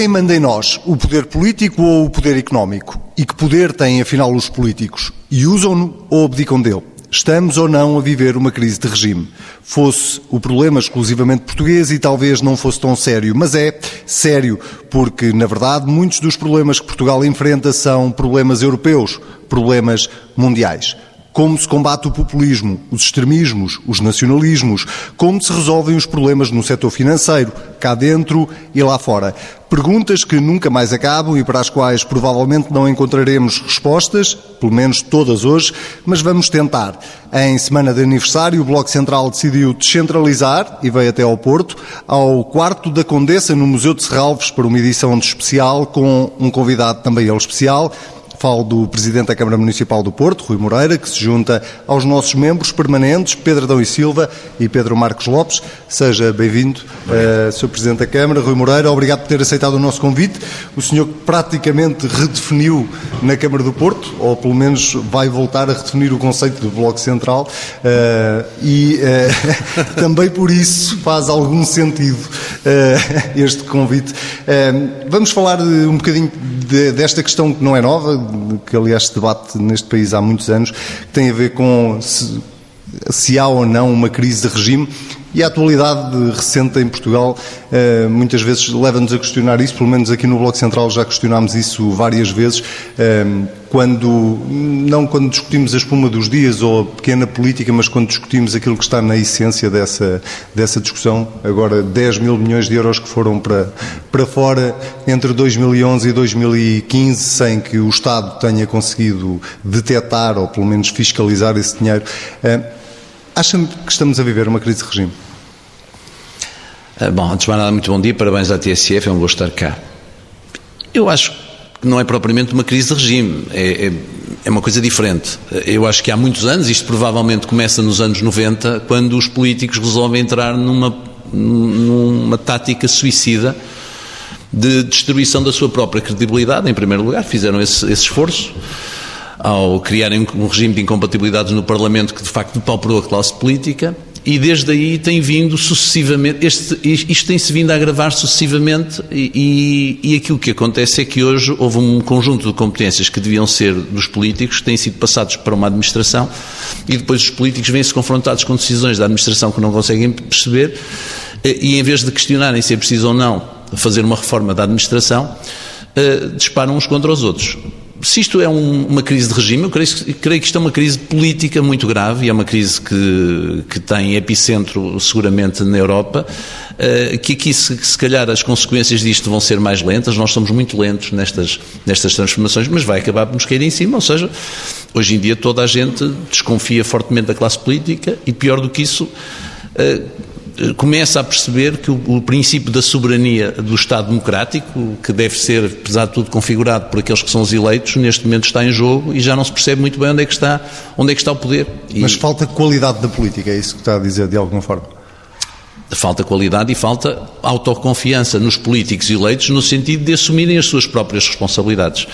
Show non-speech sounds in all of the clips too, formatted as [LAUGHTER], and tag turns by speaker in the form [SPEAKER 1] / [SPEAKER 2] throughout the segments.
[SPEAKER 1] Quem manda em nós, o poder político ou o poder económico? E que poder têm afinal os políticos? E usam-no ou abdicam dele? Estamos ou não a viver uma crise de regime? Fosse o problema exclusivamente português e talvez não fosse tão sério, mas é sério, porque, na verdade, muitos dos problemas que Portugal enfrenta são problemas europeus, problemas mundiais. Como se combate o populismo, os extremismos, os nacionalismos, como se resolvem os problemas no setor financeiro, cá dentro e lá fora. Perguntas que nunca mais acabam e para as quais provavelmente não encontraremos respostas, pelo menos todas hoje, mas vamos tentar. Em semana de aniversário, o Bloco Central decidiu descentralizar e veio até ao Porto, ao quarto da Condessa, no Museu de Serralves, para uma edição especial com um convidado também ele especial, Falo do Presidente da Câmara Municipal do Porto, Rui Moreira, que se junta aos nossos membros permanentes, Pedro Adão e Silva e Pedro Marcos Lopes. Seja bem-vindo, uh, Sr. Presidente da Câmara, Rui Moreira. Obrigado por ter aceitado o nosso convite. O senhor praticamente redefiniu na Câmara do Porto, ou pelo menos vai voltar a redefinir o conceito do Bloco Central, uh, e uh, [LAUGHS] também por isso faz algum sentido este convite. vamos falar um bocadinho de, desta questão que não é nova, que aliás se debate neste país há muitos anos, que tem a ver com se, se há ou não uma crise de regime e a atualidade recente em Portugal eh, muitas vezes leva-nos a questionar isso, pelo menos aqui no Bloco Central já questionámos isso várias vezes, eh, quando, não quando discutimos a espuma dos dias ou a pequena política, mas quando discutimos aquilo que está na essência dessa, dessa discussão, agora 10 mil milhões de euros que foram para, para fora entre 2011 e 2015, sem que o Estado tenha conseguido detectar ou pelo menos fiscalizar esse dinheiro. Acha-me que estamos a viver uma crise de regime?
[SPEAKER 2] Ah, bom, antes de mais nada, muito bom dia, parabéns à TSF, é um gosto estar cá. Eu acho que não é propriamente uma crise de regime, é, é, é, uma coisa diferente. Eu acho que há muitos anos, isto provavelmente começa nos anos 90, quando os políticos resolvem entrar numa, numa tática suicida de destruição da sua própria credibilidade, em primeiro lugar, fizeram esse, esse esforço ao criarem um regime de incompatibilidades no Parlamento que de facto depauperou a classe política e desde aí tem vindo sucessivamente, este, isto tem-se vindo a agravar sucessivamente e, e, aquilo que acontece é que hoje houve um conjunto de competências que deviam ser dos políticos, que têm sido passados para uma administração e depois os políticos vêm-se confrontados com decisões da administração que não conseguem perceber e em vez de questionarem se é preciso ou não fazer uma reforma da administração, eh, disparam uns contra os outros se isto é um, uma crise de regime, eu creio, creio, que isto é uma crise política muito grave e é uma crise que, que tem epicentro seguramente na Europa, uh, que aqui se, se calhar as consequências disto vão ser mais lentas, nós somos muito lentos nestas, nestas transformações, mas vai acabar por nos cair em cima, ou seja, hoje em dia toda a gente desconfia fortemente da classe política e pior do que isso, uh, começa a perceber que o, o, princípio da soberania do Estado democrático, que deve ser, apesar de tudo, configurado por aqueles que são os eleitos, neste momento está em jogo e já não se percebe muito bem onde é que está, onde é que está o poder.
[SPEAKER 1] E... Mas falta qualidade da política, é isso que está a dizer de alguma forma?
[SPEAKER 2] Falta qualidade e falta autoconfiança nos políticos eleitos no sentido de assumirem as suas próprias responsabilidades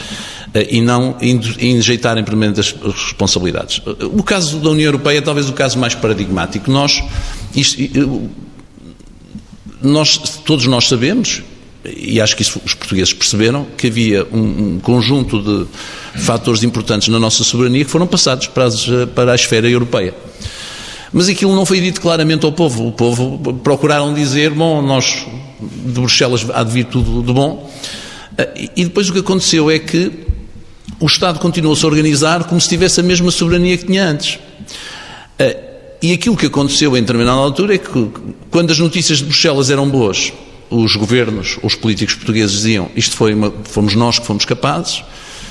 [SPEAKER 2] e não injeitarem permanente as responsabilidades. O caso da União Europeia é talvez o caso mais paradigmático. Nós, isto, nós todos nós sabemos, e acho que isso os portugueses perceberam, que havia um, um, conjunto de fatores importantes na nossa soberania que foram passados para, as, para a esfera europeia. Mas aquilo não foi dito claramente ao povo. O povo procuraram dizer, bom, nós de Bruxelas há de vir tudo de bom. Eh, e depois o que aconteceu é que o Estado continuou-se a organizar como se tivesse a mesma soberania que tinha antes. Eh, e aquilo que aconteceu em determinada altura é que, quando as notícias de Bruxelas eram boas, os governos, os políticos portugueses diziam isto foi uma, fomos nós que fomos capazes,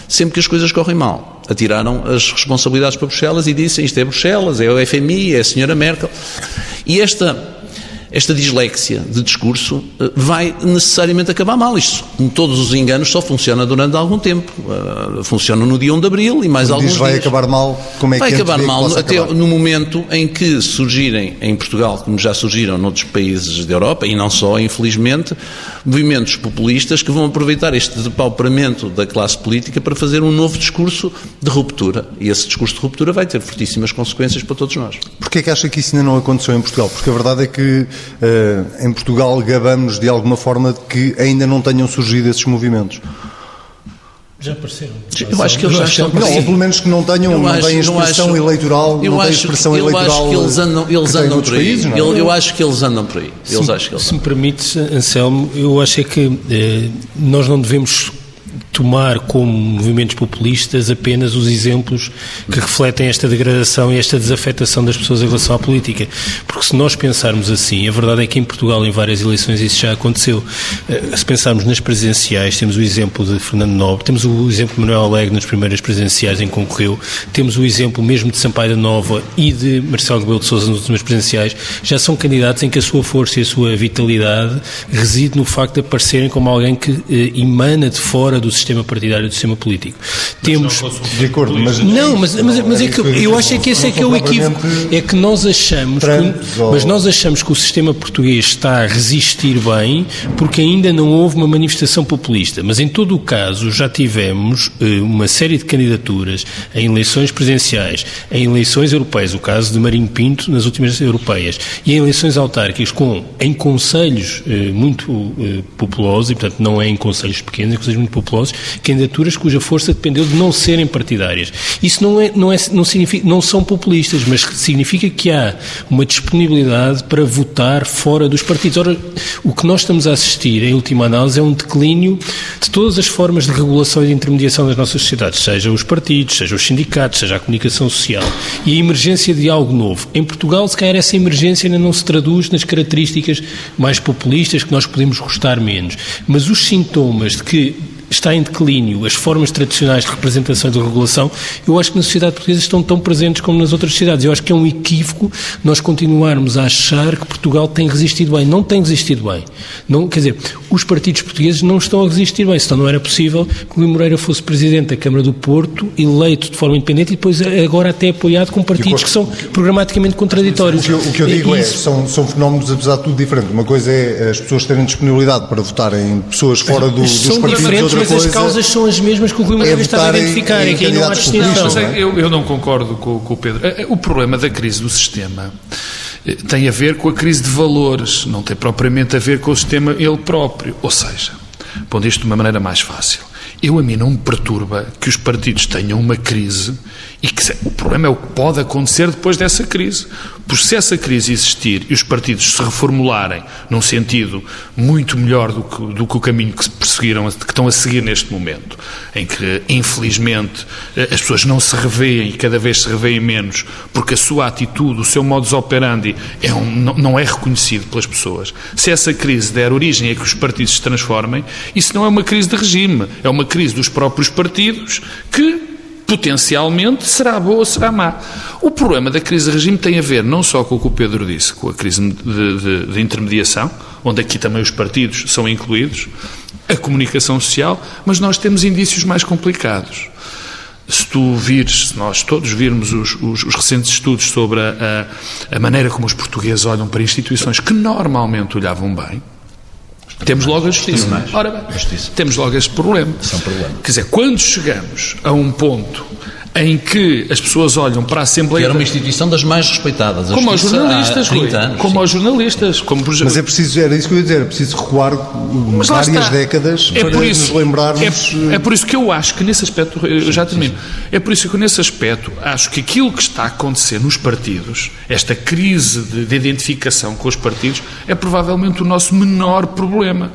[SPEAKER 2] sempre que as coisas correm mal. Atiraram as responsabilidades para Bruxelas e disseram isto é Bruxelas, é o FMI, é a senhora Merkel. E esta esta dislexia de discurso eh, vai necessariamente acabar mal. Isto, como todos os enganos, só funciona durante algum tempo. Eh, funciona no dia 1 de Abril e mais Quando alguns diz
[SPEAKER 1] vai acabar mal, como é
[SPEAKER 2] vai
[SPEAKER 1] que
[SPEAKER 2] acabar mal
[SPEAKER 1] até
[SPEAKER 2] acabar? no momento em que surgirem em Portugal, como já surgiram noutros países da Europa, e não só, infelizmente, movimentos populistas que vão aproveitar este depauperamento da classe política para fazer um novo discurso de ruptura. E esse discurso de ruptura vai ter fortíssimas consequências para todos nós.
[SPEAKER 1] Porquê é que acha que isso ainda não aconteceu em Portugal? Porque a verdade é que em Portugal gabamos de alguma forma de que ainda não tenham surgido esses movimentos?
[SPEAKER 3] Já apareceram.
[SPEAKER 2] Eu acho que eles já estão.
[SPEAKER 1] Não, ou pelo menos que não tenham, eu não acho, têm expressão acho, eleitoral.
[SPEAKER 2] Eu
[SPEAKER 1] não
[SPEAKER 2] acho,
[SPEAKER 1] expressão
[SPEAKER 2] eu
[SPEAKER 1] eleitoral
[SPEAKER 2] acho que eles andam, eles andam por aí.
[SPEAKER 1] Países,
[SPEAKER 2] é? eu, eu, acho que eles andam por aí. Eles
[SPEAKER 3] se,
[SPEAKER 2] acho que eles
[SPEAKER 3] se me permite, Anselmo, eu acho é que eh, nós não devemos tomar como movimentos populistas apenas os exemplos que refletem esta degradação e esta desafetação das pessoas em relação à política. Porque se nós pensarmos assim, a verdade é que em Portugal, em várias eleições, isso já aconteceu. Eh, se pensarmos nas presidenciais, temos o exemplo de Fernando Nobre, temos o exemplo de Manuel Alegre nas primeiras presidenciais em que concorreu, temos o exemplo mesmo de Sampaio da Nova e de Marcelo Rebelo de Sousa nas últimas presidenciais, já são candidatos em que a sua força e a sua vitalidade reside no facto de aparecerem como alguém que eh, emana de fora do sistema sistema partidário, do sistema político.
[SPEAKER 1] Mas Temos. de acordo, mas.
[SPEAKER 3] Não, mas, mas, mas é que eu acho é que esse é que é o equívoco. É que nós achamos. Que, mas nós achamos que o sistema português está a resistir bem porque ainda não houve uma manifestação populista. Mas em todo o caso já tivemos uh, uma série de candidaturas em eleições presidenciais, em eleições europeias, o caso de Marinho Pinto nas últimas europeias, e em eleições autárquicas com, em conselhos uh, muito uh, populosos, e portanto não é em conselhos pequenos, em conselhos muito populosos, candidaturas cuja força dependeu de não serem partidárias. Isso não, é, não, é, não, significa, não são populistas, mas significa que há uma disponibilidade para votar fora dos partidos. Ora, o que nós estamos a assistir, em última análise, é um declínio de todas as formas de regulação e de intermediação das nossas sociedades, seja os partidos, seja os sindicatos, seja a comunicação social, e a emergência de algo novo. Em Portugal, se calhar, essa emergência ainda não se traduz nas características mais populistas que nós podemos gostar menos, mas os sintomas de que está em declínio, as formas tradicionais de representação e de regulação, eu acho que na sociedade portuguesa estão tão presentes como nas outras sociedades. Eu acho que é um equívoco nós continuarmos a achar que Portugal tem resistido bem. Não tem resistido bem. Não, quer dizer, os partidos portugueses não estão a resistir bem. Senão não era possível que Luís Moreira fosse presidente da Câmara do Porto, eleito de forma independente e depois agora até apoiado com partidos que são programaticamente contraditórios.
[SPEAKER 1] O que eu, o que eu digo é, é são, são fenómenos apesar de tudo diferentes. Uma coisa é as pessoas terem disponibilidade para votarem pessoas fora do, dos partidos
[SPEAKER 3] mas as causas são as mesmas que o Rui Magalhães é estava a identificar, em, em, que não há distinção.
[SPEAKER 4] É, eu, eu não concordo com, com o Pedro. É, o problema da crise do sistema eh, tem a ver com a crise de valores, não tem propriamente a ver com o sistema ele próprio. Ou seja, pondo isto de uma maneira mais fácil, eu a mim não me perturba que os partidos tenham uma crise e que o problema é o que pode acontecer depois dessa crise. Porque se essa crise existir e os partidos se reformularem num sentido muito melhor do que, do que o caminho que perseguiram, que estão a seguir neste momento, em que, infelizmente, eh, as pessoas não se revêem e cada vez se revêem menos, porque a sua atitude, o seu modus operandi é um, não é reconhecido pelas pessoas. Se essa crise der origem a que os partidos se transformem, isso não é uma crise de regime, é uma crise dos próprios partidos que potencialmente será boa ou será má. O problema da crise de regime tem a ver não só com o que o Pedro disse, com a crise de, de, de intermediação, onde aqui também os partidos são incluídos, a comunicação social, mas nós temos indícios mais complicados. Se tu vires, se nós todos virmos os, os, os recentes estudos sobre a, a, a maneira como os portugueses olham para instituições que normalmente olhavam bem, temos logo a justiça. Ora bem, justiça. temos logo este problema.
[SPEAKER 2] São problema.
[SPEAKER 4] Quer dizer, quando chegamos a um ponto em que as pessoas olham para a Assembleia.
[SPEAKER 2] Que era uma instituição das mais respeitadas.
[SPEAKER 4] Como aos jornalistas, Rui, anos, como sim. aos jornalistas. Como por...
[SPEAKER 1] Mas é preciso, era isso que eu ia dizer, é preciso recuar Mas várias décadas é para isso, nos lembrarmos.
[SPEAKER 4] É, é, por isso que eu acho que nesse aspecto, eu já termino, é por isso que nesse aspecto acho que aquilo que está a acontecer nos partidos, esta crise de, de identificação com os partidos, é provavelmente o nosso menor problema.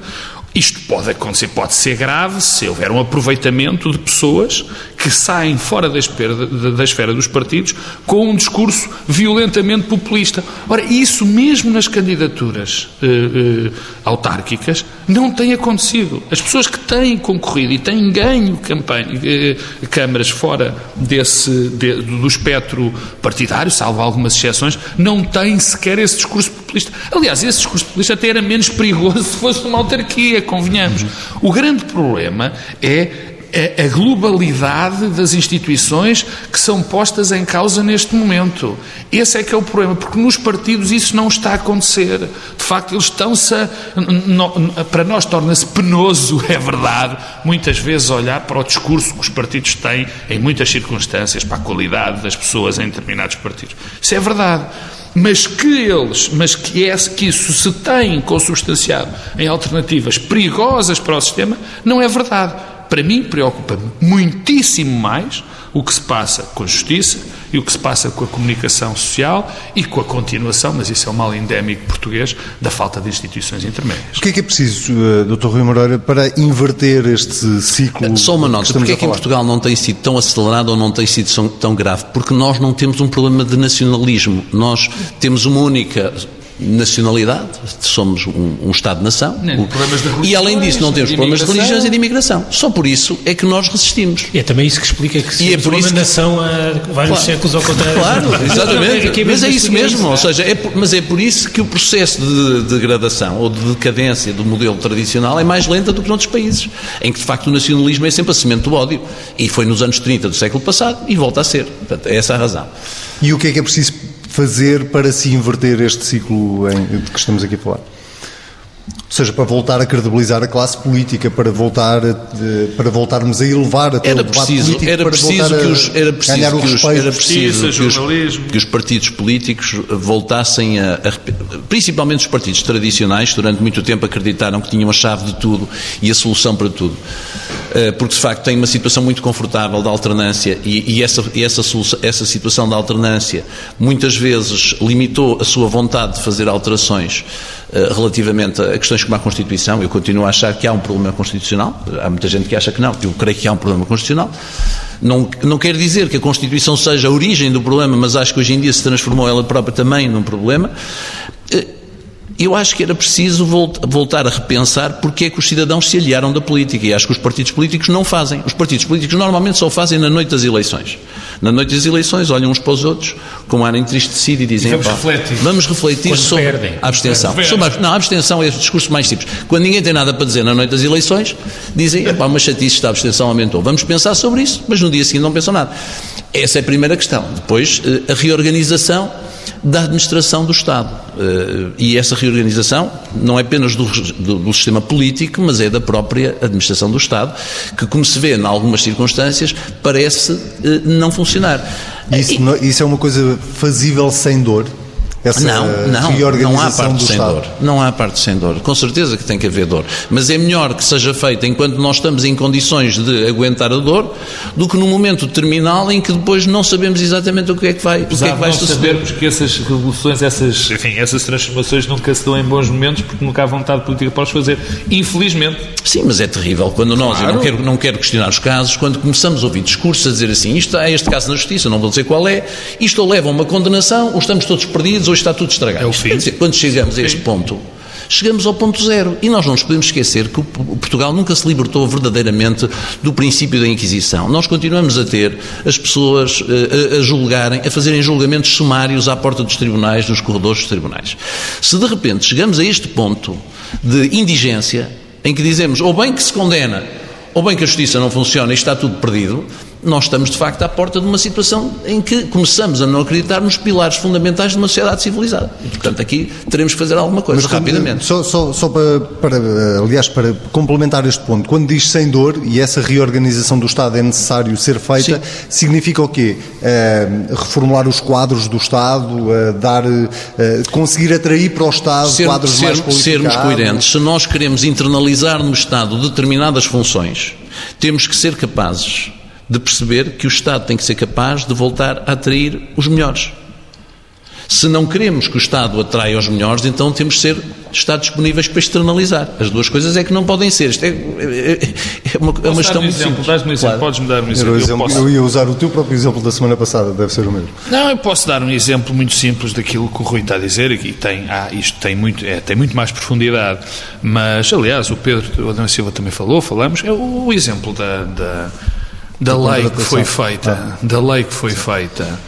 [SPEAKER 4] Isto pode acontecer, pode ser grave se houver um aproveitamento de pessoas que saem fora da esfera, da esfera dos partidos com um discurso violentamente populista. Ora, isso mesmo nas candidaturas eh, eh, autárquicas não tem acontecido. As pessoas que têm concorrido e têm ganho campanha, eh, câmaras fora desse, de, do espectro partidário, salvo algumas exceções, não têm sequer esse discurso populista. Aliás, esse discurso populista até era menos perigoso se fosse uma autarquia, convenhamos. O grande problema é a globalidade das instituições que são postas em causa neste momento. Esse é que é o problema, porque nos partidos isso não está a acontecer. De facto, eles estão-se. A, para nós torna-se penoso, é verdade, muitas vezes olhar para o discurso que os partidos têm em muitas circunstâncias, para a qualidade das pessoas em determinados partidos. Isso é verdade. Mas que eles, mas que, é, que isso se tem consubstanciado em alternativas perigosas para o sistema, não é verdade. Para mim, preocupa-me muitíssimo mais o que se passa com a justiça e o que se passa com a comunicação social e com a continuação, mas isso é um mal endémico português, da falta de instituições intermédias.
[SPEAKER 1] O que é que é preciso, eh, Dr. Rui Moreira, para inverter este ciclo?
[SPEAKER 2] Só uma nota, porque é que em Portugal não tem sido tão acelerado ou não tem sido tão grave? Porque nós não temos um problema de nacionalismo. Nós temos uma única nacionalidade, somos um, um Estado-nação. E além disso, não temos problemas de religiões e de imigração. Só por isso é que nós resistimos.
[SPEAKER 3] E é também isso que explica que se é por uma que... nação há vários claro, séculos ao contrário.
[SPEAKER 2] Claro, exatamente. mas é isso mesmo. Ou seja, é por, mas é por isso que o processo de degradação ou de decadência do modelo tradicional é mais lenta do que noutros países, em que de facto o nacionalismo é sempre a semente do ódio. E foi nos anos 30 do século passado e volta a ser. Portanto, é essa a razão.
[SPEAKER 1] E o que é que é preciso fazer para se inverter este ciclo em, de que estamos aqui a falar? Ou seja, para voltar a credibilizar a classe política, para voltar a, para voltarmos a elevar até
[SPEAKER 2] era
[SPEAKER 1] o debate
[SPEAKER 2] preciso,
[SPEAKER 1] político,
[SPEAKER 2] era preciso que os, era preciso
[SPEAKER 1] ganhar o
[SPEAKER 2] que
[SPEAKER 1] os,
[SPEAKER 2] era preciso que os, que os, partidos políticos voltassem a, a, principalmente os partidos tradicionais, durante muito tempo acreditaram que tinham a chave de tudo e a solução para tudo. Eh, porque de facto têm uma situação muito confortável de alternância e, e essa, e essa, essa situação de alternância muitas vezes limitou a sua vontade de fazer alterações relativamente a questões como a Constituição. Eu continuo a achar que há um problema constitucional. Há muita gente que acha que não. Eu creio que há um problema constitucional. Não, não quer dizer que a Constituição seja a origem do problema, mas acho que hoje em dia se transformou ela própria também num problema. Eh, eu acho que era preciso voltar a repensar porque é que os cidadãos se aliaram da política e acho que os partidos políticos não fazem. Os partidos políticos normalmente só fazem na noite das eleições. Na noite das eleições olham uns para os outros com um ar entristecido e dizem
[SPEAKER 4] e vamos, refletir.
[SPEAKER 2] vamos refletir Quando sobre perdem. a abstenção. Sobre a, não, a abstenção é o discurso mais simples. Quando ninguém tem nada para dizer na noite das eleições, dizem, epá, uma chatice, a abstenção aumentou. Vamos pensar sobre isso, mas no dia seguinte não pensam nada. Essa é a primeira questão. Depois, eh, a reorganização da administração do Estado. Eh, e essa reorganização não é apenas do, do, do, sistema político, mas é da própria administração do Estado, que, como se vê em algumas circunstâncias, parece eh, não funcionar.
[SPEAKER 1] Isso, isso é uma coisa fazível sem dor? Essa
[SPEAKER 2] não, não, não há parte sem Estado. dor. Não há parte sem dor. Com certeza que tem que haver dor. Mas é melhor que seja feita enquanto nós estamos em condições de aguentar a dor do que no momento terminal em que depois não sabemos exatamente o que é que vai,
[SPEAKER 4] Apesar
[SPEAKER 2] o que é que vai
[SPEAKER 4] suceder. sabermos que essas revoluções, essas, enfim, essas transformações nunca se dão em bons momentos porque nunca há vontade política para os fazer. Infelizmente.
[SPEAKER 2] Sim, mas é terrível quando nós, claro. eu não quero, não quero questionar os casos, quando começamos a ouvir discursos a dizer assim, isto é este caso na justiça, não vou dizer qual é, isto leva a uma condenação, ou estamos todos perdidos, hoje está tudo estragado. É o fim. Dizer, quando chegamos a este ponto, chegamos ao ponto zero. E nós não nos podemos esquecer que o Portugal nunca se libertou verdadeiramente do princípio da Inquisição. Nós continuamos a ter as pessoas a, eh, a julgarem, a fazerem julgamentos sumários à porta dos tribunais, nos corredores dos tribunais. Se de repente chegamos a este ponto de indigência, em que dizemos ou bem que se condena, ou bem que a justiça não funciona e está tudo perdido, nós estamos de facto à porta de uma situação em que começamos a não acreditar nos pilares fundamentais de uma sociedade civilizada. E, portanto, aqui teremos que fazer alguma coisa Mas, rapidamente.
[SPEAKER 1] Só, só, só para, para, aliás, para complementar este ponto, quando diz sem dor e essa reorganização do Estado é necessário ser feita, Sim. significa o quê? Uh, reformular os quadros do Estado, uh, dar, uh, conseguir atrair para o Estado ser, quadros ser, mais?
[SPEAKER 2] Sermos coerentes. Se nós queremos internalizar no Estado determinadas funções, temos que ser capazes de perceber que o Estado tem que ser capaz de voltar a atrair os melhores. Se não queremos que o Estado atraia os melhores, então temos de ser estar disponíveis para externalizar. As duas coisas é que não podem ser. Isto é, é, é uma, é uma questão
[SPEAKER 4] um exemplo, dás um exemplo, claro. podes-me dar um exemplo.
[SPEAKER 1] Eu, posso... eu, ia usar o teu próprio exemplo da semana passada, deve ser o mesmo.
[SPEAKER 4] Não, eu posso dar um exemplo muito simples daquilo que o Rui está a dizer, e tem, ah, isto tem muito, é, tem muito mais profundidade, mas, aliás, o Pedro o Adão Silva também falou, falamos, é o, o exemplo da, da da lei que foi feita, ah. da lei que foi feita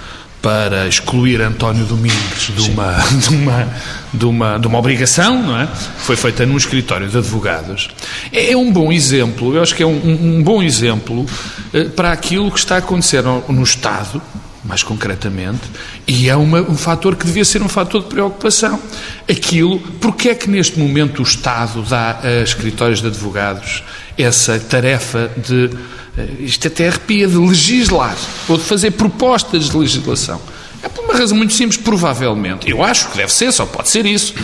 [SPEAKER 4] para excluir António Domingos de uma, [LAUGHS] de uma, de uma, de uma obrigação, não é? Foi feita num escritório de advogados. É, é um bom exemplo, eu acho que é um, um bom exemplo eh, para aquilo que está a acontecer no, no Estado, mais concretamente, e é uma, um fator que devia ser um fator de preocupação. Aquilo, porque é que neste momento o Estado dá a escritórios de advogados essa tarefa de eh, isto até arrepia de legislar ou de fazer propostas de legislação. É por uma razão muito simples, provavelmente. Eu acho que deve ser, só pode ser isso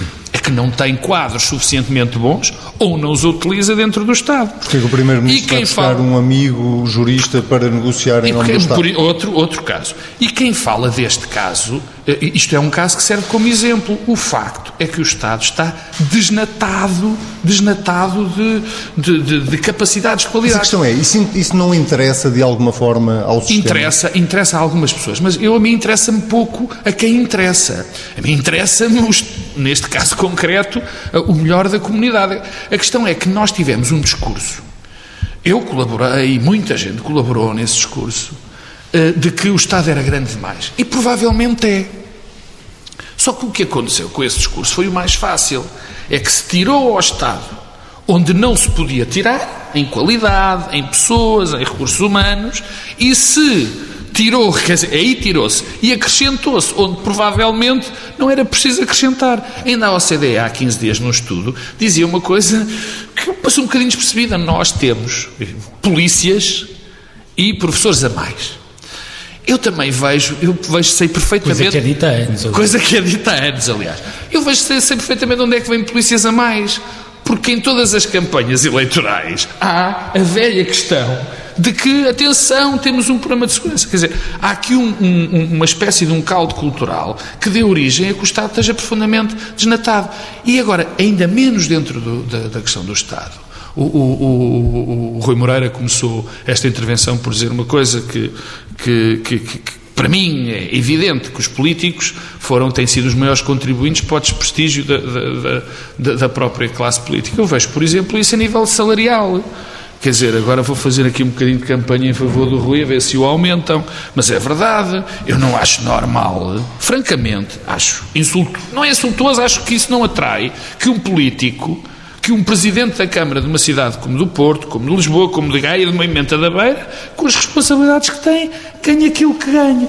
[SPEAKER 4] que não tem quadros suficientemente bons ou não os utiliza dentro do Estado.
[SPEAKER 1] Porque o Primeiro-Ministro vai buscar fala... um amigo jurista para negociar em nome do Estado?
[SPEAKER 4] Outro, outro caso. E quem fala deste caso, eh, isto é um caso que serve como exemplo. O facto é que o Estado está desnatado, desnatado de, de, de, de capacidades, de qualidade.
[SPEAKER 1] Mas a questão é, isso, isso não interessa de alguma forma ao sistema?
[SPEAKER 4] Interessa, interessa a algumas pessoas, mas eu, a mim interessa-me pouco a quem interessa. A mim interessa-me, neste caso concreto, o melhor da comunidade. A questão é que nós tivemos um discurso, eu colaborei, muita gente colaborou nesse discurso, eh, de que o Estado era grande demais. E provavelmente é. Só que o que aconteceu com esse discurso foi o mais fácil. É que se tirou ao Estado onde não se podia tirar, em qualidade, em pessoas, em recursos humanos, e se tirou, quer dizer, aí tirou-se e acrescentou-se, onde provavelmente não era preciso acrescentar. Ainda a OCDE, há 15 dias no estudo, dizia uma coisa que passou um bocadinho despercebida. Nós temos polícias e professores a mais. Eu também vejo, eu vejo, sei perfeitamente.
[SPEAKER 3] Coisa que é dita anos.
[SPEAKER 4] Coisa que é dita anos, aliás. Eu vejo, sei, sei perfeitamente onde é que vem polícias a mais. Porque em todas as campanhas eleitorais há a velha questão de que, atenção, temos um problema de segurança. Quer dizer, há aqui um, um, uma espécie de um caldo cultural que dê origem a que o Estado esteja profundamente desnatado. E agora, ainda menos dentro do, da, da, questão do Estado. O, o, o, o, Rui Moreira começou esta intervenção por dizer uma coisa que, que, que, que para mim é evidente que os políticos foram, têm sido os maiores contribuintes para o desprestígio da, da, da, da própria classe política. Eu vejo, por exemplo, isso a nível salarial. Quer dizer, agora vou fazer aqui um bocadinho de campanha em favor do Rui, a ver se o aumentam. Mas é verdade, eu não acho normal, francamente, acho insulto, não é insultuoso, acho que isso não atrai que um político, que um presidente da Câmara de uma cidade como do Porto, como de Lisboa, como de Gaia, de Moimenta da Beira, com as responsabilidades que tem, ganhe aquilo que ganha.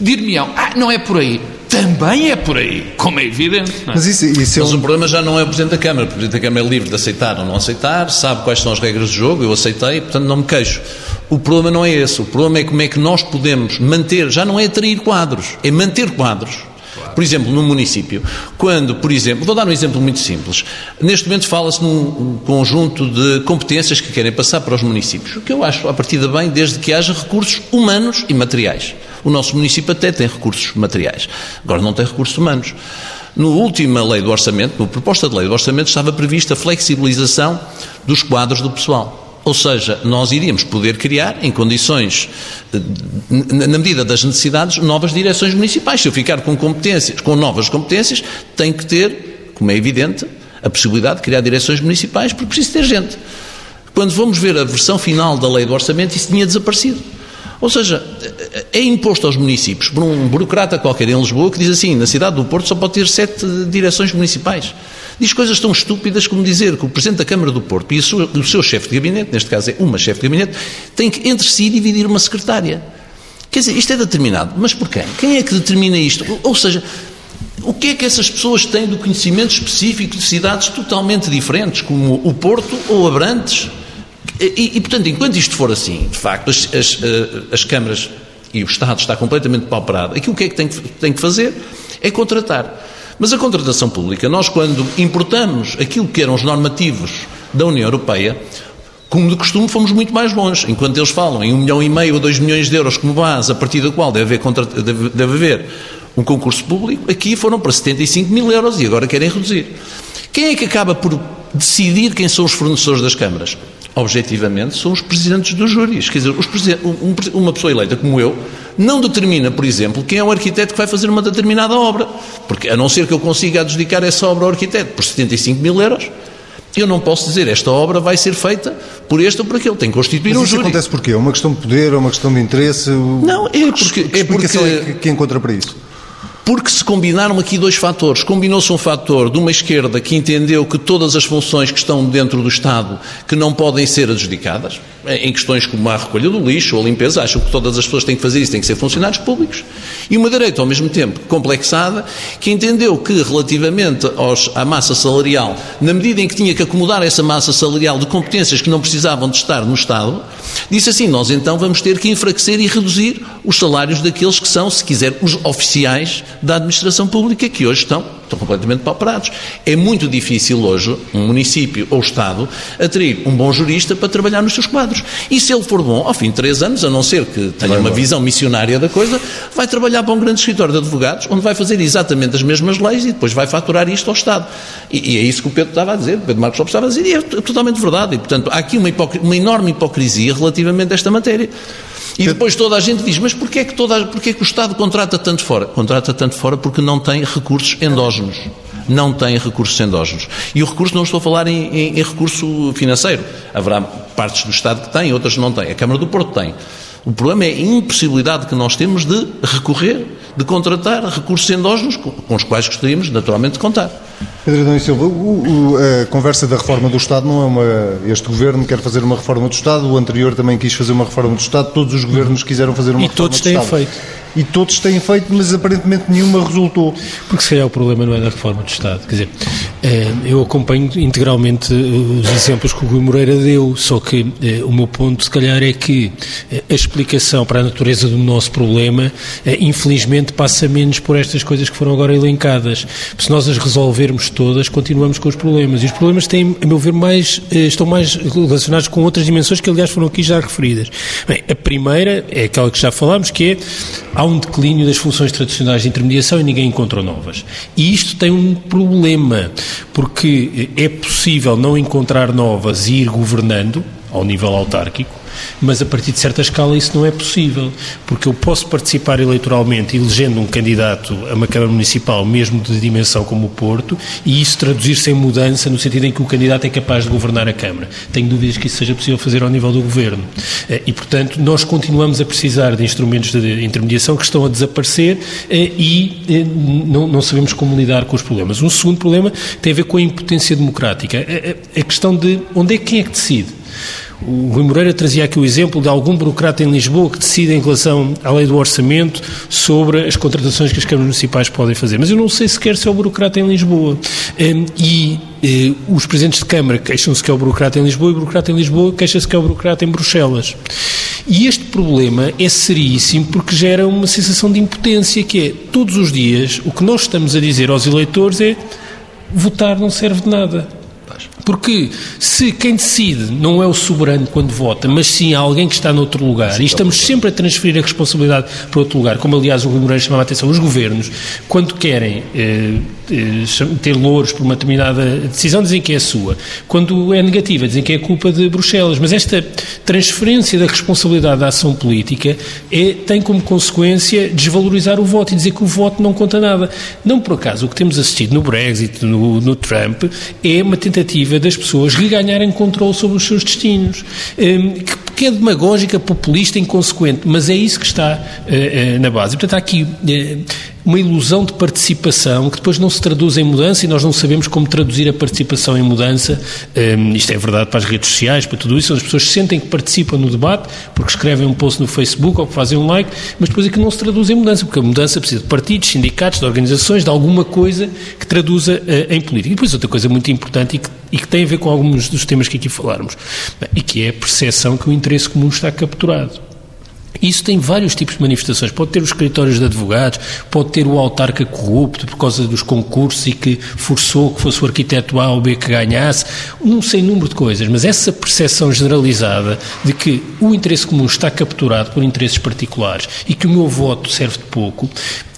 [SPEAKER 4] Dir-me-ão, ah, não é por aí também é por aí, como é evidente. É?
[SPEAKER 2] Mas, isso, isso é Mas um... o problema já não é o Presidente da Câmara. O Presidente da Câmara é livre de aceitar ou não aceitar, sabe quais são as regras do jogo, eu aceitei, portanto não me queixo. O problema não é esse. O problema é como é que nós podemos manter, já não é atrair quadros, é manter quadros. Por exemplo, no município, quando, por exemplo, vou dar um exemplo muito simples. Neste momento fala-se num conjunto de competências que querem passar para os municípios, o que eu acho, a partir de bem, desde que haja recursos humanos e materiais. O nosso município até tem recursos materiais, agora não tem recursos humanos. No última lei do orçamento, na proposta de lei do orçamento, estava prevista a flexibilização dos quadros do pessoal. Ou seja, nós iríamos poder criar, em condições, na medida das necessidades, novas direções municipais. Se eu ficar com competências, com novas competências, tem que ter, como é evidente, a possibilidade de criar direções municipais, porque preciso ter gente. Quando vamos ver a versão final da lei do orçamento, isso tinha desaparecido. Ou seja, é imposto aos municípios por um burocrata qualquer em Lisboa que diz assim: na cidade do Porto só pode ter sete direções municipais. Diz coisas tão estúpidas como dizer que o Presidente da Câmara do Porto e o seu, o seu chefe de gabinete, neste caso é uma chefe de gabinete, tem que entre si dividir uma secretária. Quer dizer, isto é determinado. Mas por quem? Quem é que determina isto? Ou seja, o que é que essas pessoas têm do conhecimento específico de cidades totalmente diferentes, como o Porto ou Abrantes? E, e portanto, enquanto isto for assim, de facto, as, as, eh, as câmaras e o Estado está completamente pauperado, aquilo que é que tem, que tem que fazer é contratar. Mas a contratação pública, nós quando importamos aquilo que eram os normativos da União Europeia, como de costume, fomos muito mais longe. Enquanto eles falam em um milhão e meio ou dois milhões de euros como base, a partir da qual deve haver, deve, deve haver um concurso público, aqui foram para 75 mil euros e agora querem reduzir. Quem é que acaba por decidir quem são os fornecedores das câmaras? Objetivamente, são os presidentes dos júris. Quer dizer, um, uma pessoa eleita como eu não determina, por exemplo, quem é o arquiteto que vai fazer uma determinada obra. Porque, a não ser que eu consiga adjudicar essa obra ao arquiteto por 75 mil euros, eu não posso dizer esta obra vai ser feita por este ou por aquele. Tem que constituir
[SPEAKER 1] Mas
[SPEAKER 2] um
[SPEAKER 1] isso
[SPEAKER 2] júri.
[SPEAKER 1] acontece porquê? É uma questão de poder, é uma questão de interesse?
[SPEAKER 2] Não, é porque...
[SPEAKER 1] É porque... É que, que encontra para isso?
[SPEAKER 2] Porque se combinaram aqui dois fatores. Combinou-se um fator de uma esquerda que entendeu que todas as funções que estão dentro do Estado que não podem ser adjudicadas, em questões como a recolha do lixo ou a limpeza, acham que todas as pessoas têm que fazer isso, têm que ser funcionários públicos. E uma direita, ao mesmo tempo, complexada, que entendeu que relativamente aos, à massa salarial, na medida em que tinha que acomodar essa massa salarial de competências que não precisavam de estar no Estado, disse assim, nós então vamos ter que enfraquecer e reduzir os salários daqueles que são, se quiser, os oficiais da administração pública que hoje estão, estão completamente pauperados. É muito difícil hoje um município ou Estado atrair um bom jurista para trabalhar nos seus quadros. E se ele for bom, ao fim de três anos, a não ser que tenha uma visão missionária da coisa, vai trabalhar para um grande escritório de advogados, onde vai fazer exatamente as mesmas leis e depois vai faturar isto ao Estado. E, e é isso que o Pedro estava a dizer, o Pedro Marcos Lopes estava a dizer, e é totalmente verdade. E, portanto, há aqui uma, uma enorme hipocrisia relativamente a esta matéria. E depois toda a gente diz, mas porquê é que, toda, porquê é que o Estado contrata tanto fora? Contrata tanto fora porque não tem recursos endógenos. Não tem recursos endógenos. E o recurso, não estou a falar em, em, em recurso financeiro. Haverá partes do Estado que têm, outras não têm. A Câmara do Porto tem. O problema é a impossibilidade que nós temos de recorrer, de contratar recursos endógenos com, os quais gostaríamos, naturalmente, de contar.
[SPEAKER 1] Pedro Adão e Silva, o, o, a conversa da reforma do Estado não é uma. Este governo quer fazer uma reforma do Estado, o anterior também quis fazer uma reforma do Estado, todos os governos quiseram fazer uma
[SPEAKER 3] e
[SPEAKER 1] reforma do
[SPEAKER 3] Estado. E todos têm feito
[SPEAKER 1] e todos têm feito, mas aparentemente nenhuma resultou.
[SPEAKER 3] Porque se calhar o problema não é da reforma do Estado. Quer dizer, eh, eu acompanho integralmente os exemplos que o Rui Moreira deu, só que eh, o meu ponto, se calhar, é que eh, a explicação para a natureza do nosso problema, infelizmente, passa menos por estas coisas que foram agora elencadas. Se nós as resolvermos todas, continuamos com os problemas. E os problemas têm, a meu ver, mais, estão mais relacionados com outras dimensões que, aliás, foram aqui já referidas. Bem, a primeira é aquela que já falámos, que é um declínio das funções tradicionais de intermediação e ninguém encontrou novas. E isto tem um problema, porque é possível não encontrar novas e ir governando ao nível autárquico, mas a partir de certa escala isso não é possível, porque eu posso participar eleitoralmente elegendo um candidato a uma Câmara Municipal, mesmo de dimensão como o Porto, e isso traduzir-se em mudança no sentido em que o candidato é capaz de governar a Câmara. Tenho dúvidas que isso seja possível fazer ao nível do Governo. Eh, e, portanto, nós continuamos a precisar de instrumentos de intermediação que estão a desaparecer eh, e eh, não, sabemos como lidar com os problemas. Um segundo problema tem a ver com a impotência democrática. A questão de onde é quem é que decide. O Rui Moreira trazia aqui o exemplo de algum burocrata em Lisboa que decide em relação à lei do orçamento sobre as contratações que as câmaras municipais podem fazer. Mas eu não sei sequer se é o burocrata em Lisboa. Hum, e eh, os presidentes de Câmara queixam-se que é o burocrata em Lisboa e o burocrata em Lisboa queixa-se que é o burocrata em Bruxelas. E este problema é seríssimo porque gera uma sensação de impotência, que é, todos os dias, o que nós estamos a dizer aos eleitores é votar não serve de nada. Porque se quem decide não é o soberano quando vota, mas sim alguém que está noutro lugar, e estamos sempre a transferir a responsabilidade para outro lugar, como aliás o Rui Moreira chamava a atenção, os governos, quando querem eh, eh, ter louros por uma determinada decisão, dizem que é sua. Quando é negativa, dizem que é culpa de Bruxelas. Mas esta transferência da responsabilidade da ação política é, tem como consequência desvalorizar o voto e dizer que o voto não conta nada. Não por acaso, o que temos assistido no Brexit, no, no Trump, é uma tentativa das pessoas reganharem controle sobre os seus destinos, eh, que é demagógica, populista, inconsequente, mas é isso que está eh, na base. Portanto, há aqui uma ilusão de participação que depois não se traduz em mudança e nós não sabemos como traduzir a participação em mudança. Um, isto é verdade para as redes sociais, para tudo isso, as pessoas sentem que participam no debate porque escrevem um post no Facebook ou que fazem um like, mas depois aquilo não se traduz em mudança, porque a mudança precisa de partidos, sindicatos, de organizações, de alguma coisa que traduza uh, em política. E depois outra coisa muito importante e que, e que tem a ver com alguns dos temas que aqui falarmos, e que é a percepção que o interesse comum está capturado. Isso tem vários tipos de manifestações. Pode ter os escritórios de advogados, pode ter o autarca corrupto por causa dos concursos e que forçou que fosse o arquiteto A ou B que ganhasse, um sem número de coisas. Mas essa percepção generalizada de que o interesse comum está capturado por interesses particulares e que o meu voto serve de pouco,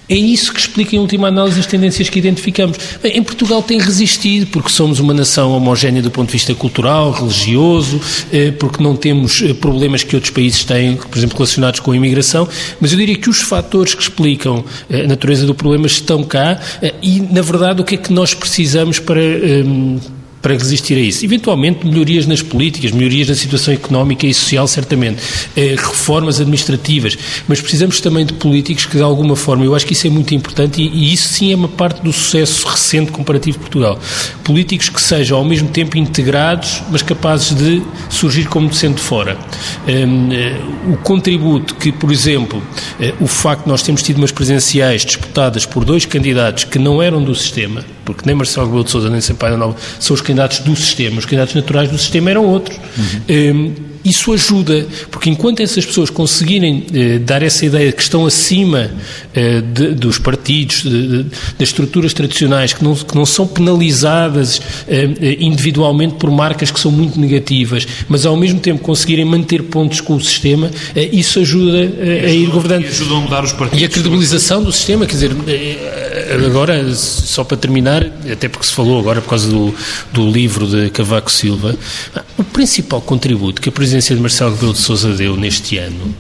[SPEAKER 3] é isso que explica, em última análise, as tendências que identificamos. Bem, em Portugal tem resistido, porque somos uma nação homogénea do ponto de vista cultural, religioso, eh, porque não temos eh, problemas que outros países têm, por exemplo, relacionados com a imigração, mas eu diria que os fatores que explicam eh, a natureza do problema estão cá e, na verdade, o que é que nós precisamos para para resistir a isso. Eventualmente, melhorias nas políticas, melhorias na situação económica e social, certamente, eh, reformas administrativas, mas precisamos também de políticos que, de alguma forma, eu acho que isso é muito importante e, isso sim é uma parte do sucesso recente comparativo de Portugal. Políticos que sejam ao mesmo tempo integrados, mas capazes de surgir como de sendo fora. Um, uh, o contributo que, por exemplo, uh, o facto de nós termos tido umas presidenciais disputadas por dois candidatos que não eram do sistema, porque nem Marcelo Rebelo de Sousa nem Sampaio Nova são os candidatos do sistema, os candidatos naturais do sistema eram outros. Uhum. Um, isso ajuda, porque enquanto essas pessoas conseguirem eh, dar essa ideia de que estão acima eh, de, dos partidos, de, de, das estruturas tradicionais, que não, que não são penalizadas eh, eh, individualmente por marcas que são muito negativas, mas ao mesmo tempo conseguirem manter pontos com o sistema, eh, isso ajuda eh, a ir governando. E
[SPEAKER 4] ajuda a mudar os partidos.
[SPEAKER 3] E a credibilização do sistema, quer dizer, agora, só para terminar, até porque se falou agora por causa do, do livro de Cavaco Silva, o principal contributo que a presidência de Marcelo Rebelo de Sousa deu neste ano.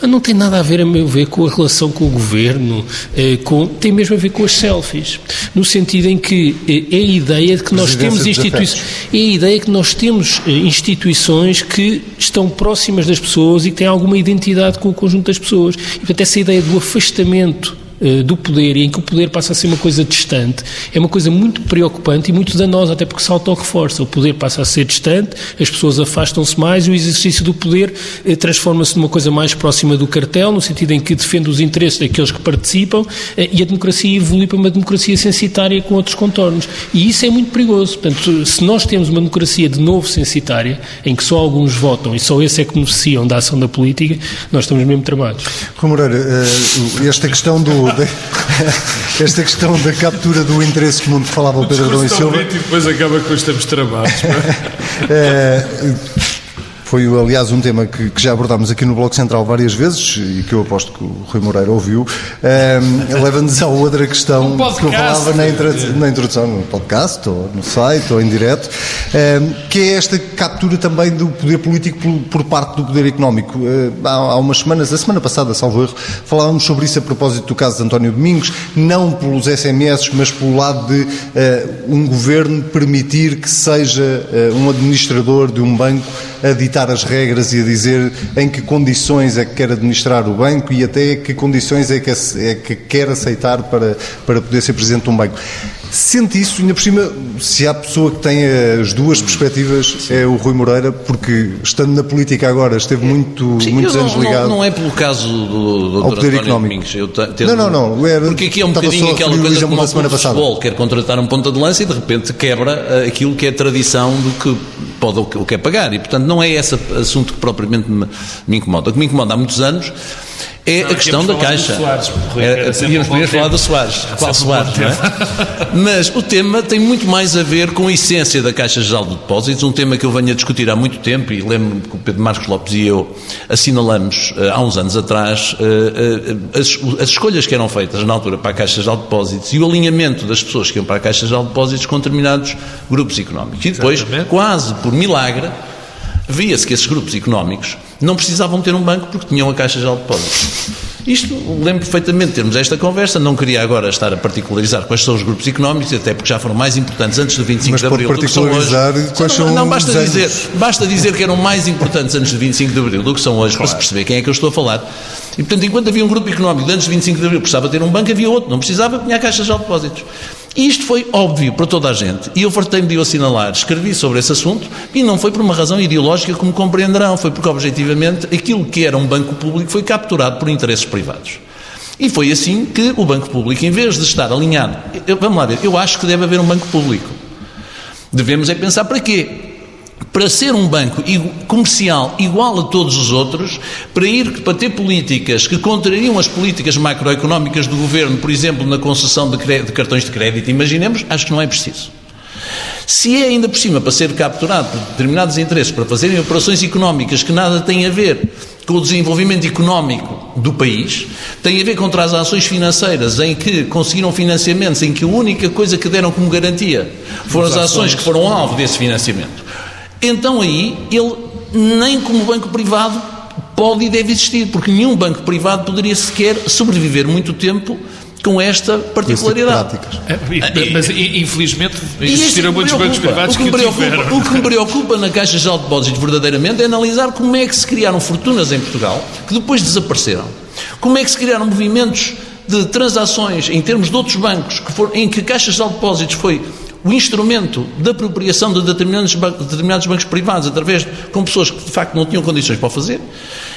[SPEAKER 3] Não tem nada a ver, a meu ver, com a relação com o governo, eh, com, tem mesmo a ver com as selfies, no sentido em que eh, é a ideia de que nós temos instituições, é a ideia que nós temos eh, instituições que estão próximas das pessoas e que têm alguma identidade com o conjunto das pessoas. E, portanto, essa ideia do afastamento eh, do poder e em que o poder passa a ser uma coisa distante, é uma coisa muito preocupante e muito danosa, até porque se auto-reforça. O poder passa a ser distante, as pessoas afastam-se mais e o exercício do poder eh, transforma-se numa coisa mais próxima do cartel, no sentido em que defende os interesses daqueles que participam eh, e a democracia evolui para uma democracia censitária com outros contornos. E isso é muito perigoso. Portanto, se nós temos uma democracia de novo censitária, em que só alguns votam e só esses é que beneficiam da ação da política, nós estamos mesmo tramados.
[SPEAKER 1] Rui Moreira, esta questão do, [LAUGHS] esta questão da captura do interesse comum que falava o Pedro Adão e Silva.
[SPEAKER 4] E depois acaba com os tempos travados.
[SPEAKER 1] é, [LAUGHS] foi, aliás, um tema que, que, já abordámos aqui no Bloco Central várias vezes e que eu aposto que o Rui Moreira ouviu. Um, [LAUGHS] Leva-nos a outra questão que eu falava na, na, introdução, no podcast, ou no site, ou em direto, um, que é esta captura também do poder político por, por parte do poder económico. Uh, há, há, umas semanas, a semana passada, salvo erro, falávamos sobre isso a propósito do caso de António Domingos, não pelos SMS, mas pelo lado de uh, um governo permitir que seja uh, um administrador de um banco a ditar as regras e a dizer em que condições é que quer administrar o banco e até que condições é que, é que quer aceitar para, para poder ser presidente de um banco. Sente isso, ainda por cima, se há pessoa que tem as duas perspectivas, Sim. é o Rui Moreira, porque estando na política agora, esteve muito, Sim, muitos anos
[SPEAKER 2] não,
[SPEAKER 1] ligado.
[SPEAKER 2] Não, não, é pelo caso do, do
[SPEAKER 1] ao poder económico.
[SPEAKER 2] não, não, não. Era, porque aqui é um bocadinho aquela coisa como o futebol, quer contratar um ponta de lança e de repente quebra eh, aquilo que é tradição do que pode ou quer pagar. E, portanto, não é esse assunto que propriamente me, me incomoda. O que me incomoda há muitos anos é não, a questão da Caixa. Soares, é, podíamos primeiro falar do Soares. Qual Soares, não é? Mas o tema tem muito mais a ver com a essência da Caixa Geral de Depósitos, um tema que eu venho a discutir há muito tempo e lembro-me que o Pedro Marcos Lopes e eu assinalamos uh, há uns anos atrás uh, uh, as, as, escolhas que eram feitas na altura para a Caixa Geral de Depósitos e o alinhamento das pessoas que iam para a Caixa Geral de Depósitos com determinados grupos económicos. E depois, Exatamente. quase por milagre, via-se que esses grupos económicos não precisavam ter um banco porque tinham a Caixa Geral de Depósitos. Isto, lembro perfeitamente de termos esta conversa, não queria agora estar a particularizar quais são os grupos económicos, até porque já foram mais importantes antes do 25
[SPEAKER 1] Mas
[SPEAKER 2] de Abril
[SPEAKER 1] do que são hoje. Quais
[SPEAKER 2] não,
[SPEAKER 1] são
[SPEAKER 2] não basta, dizer, basta dizer que eram mais importantes antes do 25 de Abril do que são hoje, claro. para se perceber quem é que eu estou a falar. E, portanto, enquanto havia um grupo económico antes do 25 de Abril precisava ter um banco, havia outro, não precisava, tinha a Caixa Geral de Depósitos. E isto foi óbvio para toda a gente. E eu fartei-me de o assinalar, escrevi sobre esse assunto e não foi por uma razão ideológica, como compreenderão, foi porque, objetivamente, aquilo que era um banco público foi capturado por interesses privados. E foi assim que o banco público, em vez de estar alinhado, vamos lá ver, eu acho que deve haver um banco público. Devemos é pensar para quê? Para ser um banco comercial igual a todos os outros, para ir para ter políticas que contrariam as políticas macroeconómicas do governo, por exemplo, na concessão de, de cartões de crédito, imaginemos, acho que não é preciso. Se é ainda por cima para ser capturado por determinados interesses, para fazerem operações económicas que nada têm a ver com o desenvolvimento económico do país, tem a ver com transações financeiras em que conseguiram financiamentos, em que a única coisa que deram como garantia foram as ações que foram alvo desse financiamento então aí ele nem como banco privado pode e deve existir, porque nenhum banco privado poderia sequer sobreviver muito tempo com esta particularidade.
[SPEAKER 4] É, mas infelizmente existiram muitos bancos privados
[SPEAKER 2] o que,
[SPEAKER 4] que,
[SPEAKER 2] me preocupa, o que me preocupa na Caixa de Depósitos verdadeiramente é analisar como é que se criaram fortunas em Portugal que depois desapareceram. Como é que se criaram movimentos de transações em termos de outros bancos que for, em que Caixas de Depósitos foi o instrumento da apropriação de determinados, determinados bancos privados através com pessoas que de facto não tinham condições para o fazer.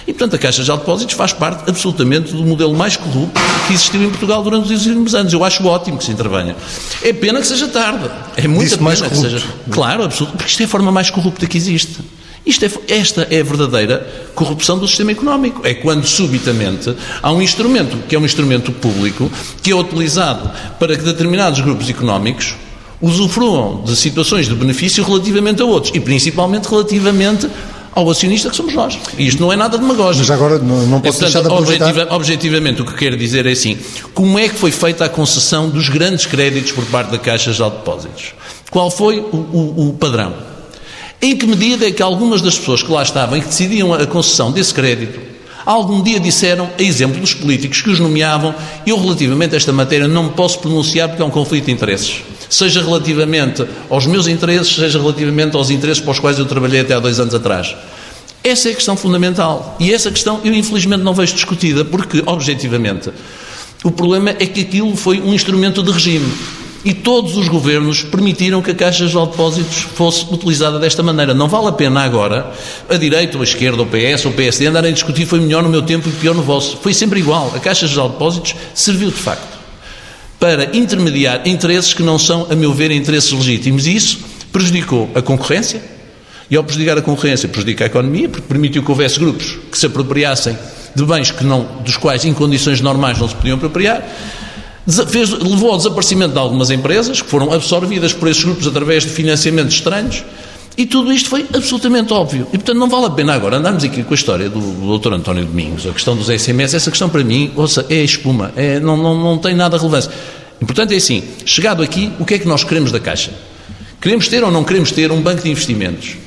[SPEAKER 2] E, portanto, a Caixa de Depósitos faz parte absolutamente do modelo mais corrupto que existiu em Portugal durante os últimos anos. Eu acho ótimo que se intervenha. É pena que seja tarde. É muita pena que seja. Claro, absoluto, porque isto é a forma mais corrupta que existe. Isto é, esta é a verdadeira corrupção do sistema económico. É quando, subitamente, há um instrumento, que é um instrumento público, que é utilizado para que determinados grupos económicos usufruam de situações de benefício relativamente a outros e principalmente relativamente ao acionista que somos nós. E isto não é nada demagógico.
[SPEAKER 1] Mas agora não, não posso é, portanto, deixar de
[SPEAKER 2] objetiva, objetivamente o que quero dizer é assim, como é que foi feita a concessão dos grandes créditos por parte da Caixa de Depósitos? Qual foi o, o, o padrão? Em que medida é que algumas das pessoas que lá estavam e que decidiam a concessão desse crédito algum dia disseram, a exemplo dos políticos que os nomeavam, eu relativamente a esta matéria não me posso pronunciar porque é um conflito de interesses seja relativamente aos meus interesses, seja relativamente aos interesses para os quais eu trabalhei até há dois anos atrás. Essa é a questão fundamental. E essa questão eu, infelizmente, não vejo discutida, porque, objetivamente, o problema é que aquilo foi um instrumento de regime. E todos os governos permitiram que a Caixa de Depósitos fosse utilizada desta maneira. Não vale a pena agora, a direita, ou a esquerda, o PS, ou o PSD, andarem a discutir foi melhor no meu tempo e pior no vosso. Foi sempre igual. A Caixa de Depósitos serviu de facto para intermediar interesses que não são, a meu ver, interesses legítimos. E isso prejudicou a concorrência, e ao prejudicar a concorrência, prejudica a economia, porque permitiu que houvesse grupos que se apropriassem de bens que não, dos quais, em condições normais, não se podiam apropriar, fez, levou ao desaparecimento de algumas empresas, que foram absorvidas por esses grupos através de financiamentos estranhos, e tudo isto foi absolutamente óbvio. E, portanto, não vale a pena agora andarmos aqui com a história do, Dr. António Domingos, a questão dos SMS. Essa questão, para mim, ouça, é espuma, é, não, não, não tem nada de relevância. E, portanto, é assim: chegado aqui, o que é que nós queremos da Caixa? Queremos ter ou não queremos ter um banco de investimentos?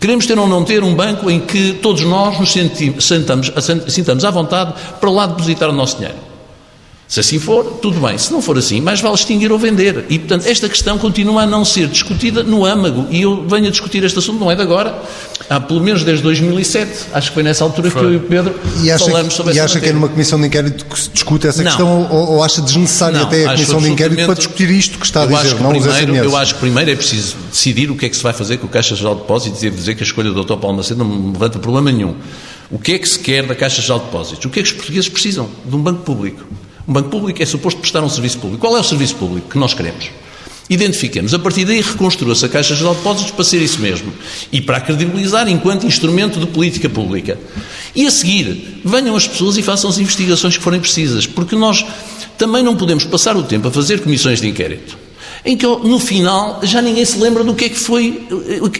[SPEAKER 2] Queremos ter ou não ter um banco em que todos nós nos sentamos, sentamos à vontade para lá depositar o nosso dinheiro? Se assim for, tudo bem. Se não for assim, mais vale extinguir ou vender. E, portanto, esta questão continua a não ser discutida no âmago. E eu venho a discutir este assunto, não é de agora, há pelo menos desde 2007. Acho que foi nessa altura foi. que eu e o Pedro
[SPEAKER 1] e
[SPEAKER 2] falamos sobre
[SPEAKER 1] essa E acha que é numa comissão de inquérito que se discute essa não. questão ou, ou, acha desnecessário não, até a comissão de inquérito para discutir isto que está a dizer, não
[SPEAKER 2] primeiro, Eu acho que primeiro é preciso decidir o que é que se vai fazer com o Caixa Geral de Depósitos e dizer que a escolha do Dr. Paulo Macedo não me levanta problema nenhum. O que é que se quer da Caixa Geral de Depósitos? O que é que os portugueses precisam? De um banco público. Um banco público é suposto prestar um serviço público. Qual é o serviço público que nós queremos? Identifiquemos. A partir daí reconstrua-se a Caixa Geral de Depósitos para ser isso mesmo. E para a credibilizar enquanto instrumento de política pública. E a seguir, venham as pessoas e façam as investigações que forem precisas. Porque nós também não podemos passar o tempo a fazer comissões de inquérito. Em que, no final, já ninguém se lembra do que é que foi,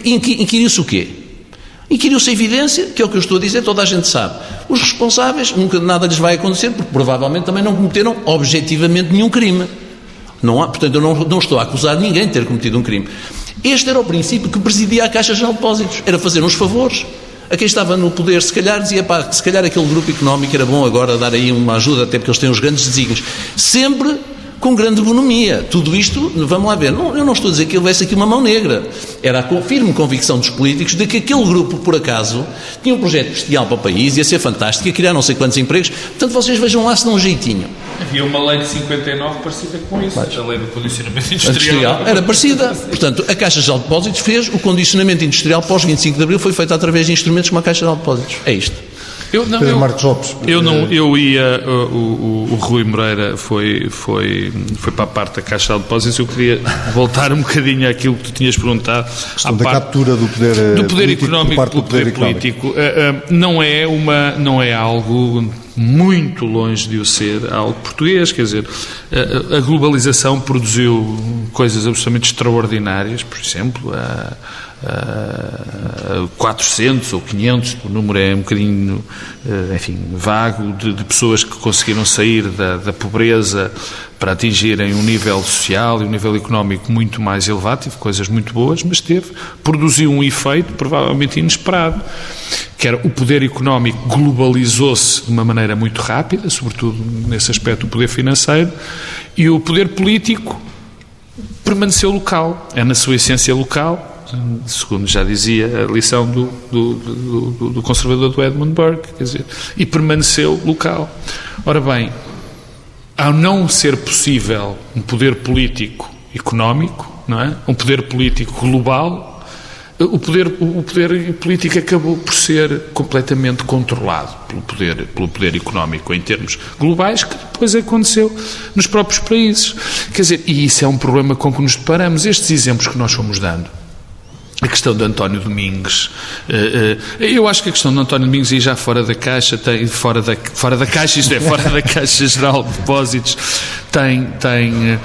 [SPEAKER 2] inquiriu-se o quê? Inquiriu-se a evidência, que é o que eu estou a dizer, toda a gente sabe. Os responsáveis, nunca nada lhes vai acontecer, porque provavelmente também não cometeram objetivamente nenhum crime. Não há, portanto, eu não, não estou a acusar ninguém de ter cometido um crime. Este era o princípio que presidia a Caixa de Depósitos, era fazer uns favores. A quem estava no poder, se calhar, dizia, pá, se calhar aquele grupo económico era bom agora dar aí uma ajuda, até porque eles têm os grandes desígnios. Sempre com grande bonomia. Tudo isto, vamos lá ver, não, eu não estou a dizer que houvesse aqui uma mão negra. Era a firme convicção dos políticos de que aquele grupo, por acaso, tinha um projeto bestial para o país, ia ser fantástico, ia criar não sei quantos empregos. Portanto, vocês vejam lá se dá um jeitinho.
[SPEAKER 4] Havia uma lei de 59 parecida com isso, Mas, a lei do condicionamento industrial.
[SPEAKER 2] Era parecida. Portanto, a Caixa de Depósitos fez o condicionamento industrial pós 25 de Abril, foi feito através de instrumentos como a Caixa de Depósitos. É isto.
[SPEAKER 4] Eu, não, Pedro eu, Marcos Lopes. Eu, não, eu ia, o, o, o, Rui Moreira foi, foi, foi para a parte da Caixa de Depósitos, eu queria voltar um bocadinho àquilo que tu tinhas perguntado.
[SPEAKER 1] A da parte, captura do poder,
[SPEAKER 4] do poder político, económico pelo poder, poder político. Uh, uh, não, é uma, não é algo muito longe de o ser algo português, quer dizer, a, a globalização produziu coisas absolutamente extraordinárias, por exemplo, a, uh, 400 ou 500, o número é um bocadinho, uh, enfim, vago, de, de, pessoas que conseguiram sair da, da, pobreza para atingirem um nível social e um nível económico muito mais elevado, teve coisas muito boas, mas teve, produziu um efeito provavelmente inesperado, que era o poder económico globalizou-se de uma maneira muito rápida, sobretudo nesse aspecto o poder financeiro, e o poder político permaneceu local, é na sua essência local, segundo já dizia a lição do, do, do, do conservador do Edmund Burke, quer dizer, e permaneceu local. Ora bem, ao não ser possível um poder político económico, não é? um poder político global, o poder, o poder político acabou por ser completamente controlado pelo poder, pelo poder económico em termos globais, que depois aconteceu nos próprios países. Quer dizer, e isso é um problema com que nos deparamos. Estes exemplos que nós fomos dando a questão de António Domingues. Eh, eh, eu acho que a questão de António Domingues, e já fora da Caixa, tem, fora, da, fora da Caixa, isto é, fora da Caixa Geral de Depósitos, tem, tem, eh,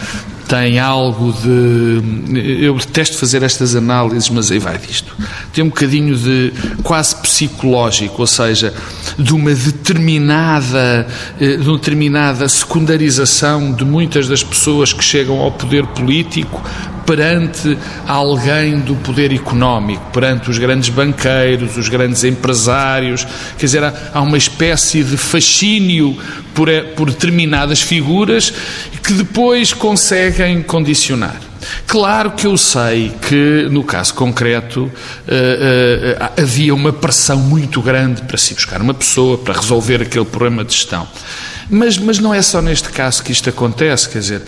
[SPEAKER 4] tem algo de. Eu detesto fazer estas análises, mas aí vai disto. Tem um bocadinho de quase psicológico, ou seja, de uma determinada, de uma determinada secundarização de muitas das pessoas que chegam ao poder político perante alguém do poder económico, perante os grandes banqueiros, os grandes empresários. Quer dizer, há uma espécie de fascínio por, eh, por determinadas figuras que depois conseguem condicionar. Claro que eu sei que, no caso concreto, uh, uh, havia uma pressão muito grande para se buscar uma pessoa para resolver aquele problema de gestão. Mas, mas não é só neste caso que isto acontece, quer dizer,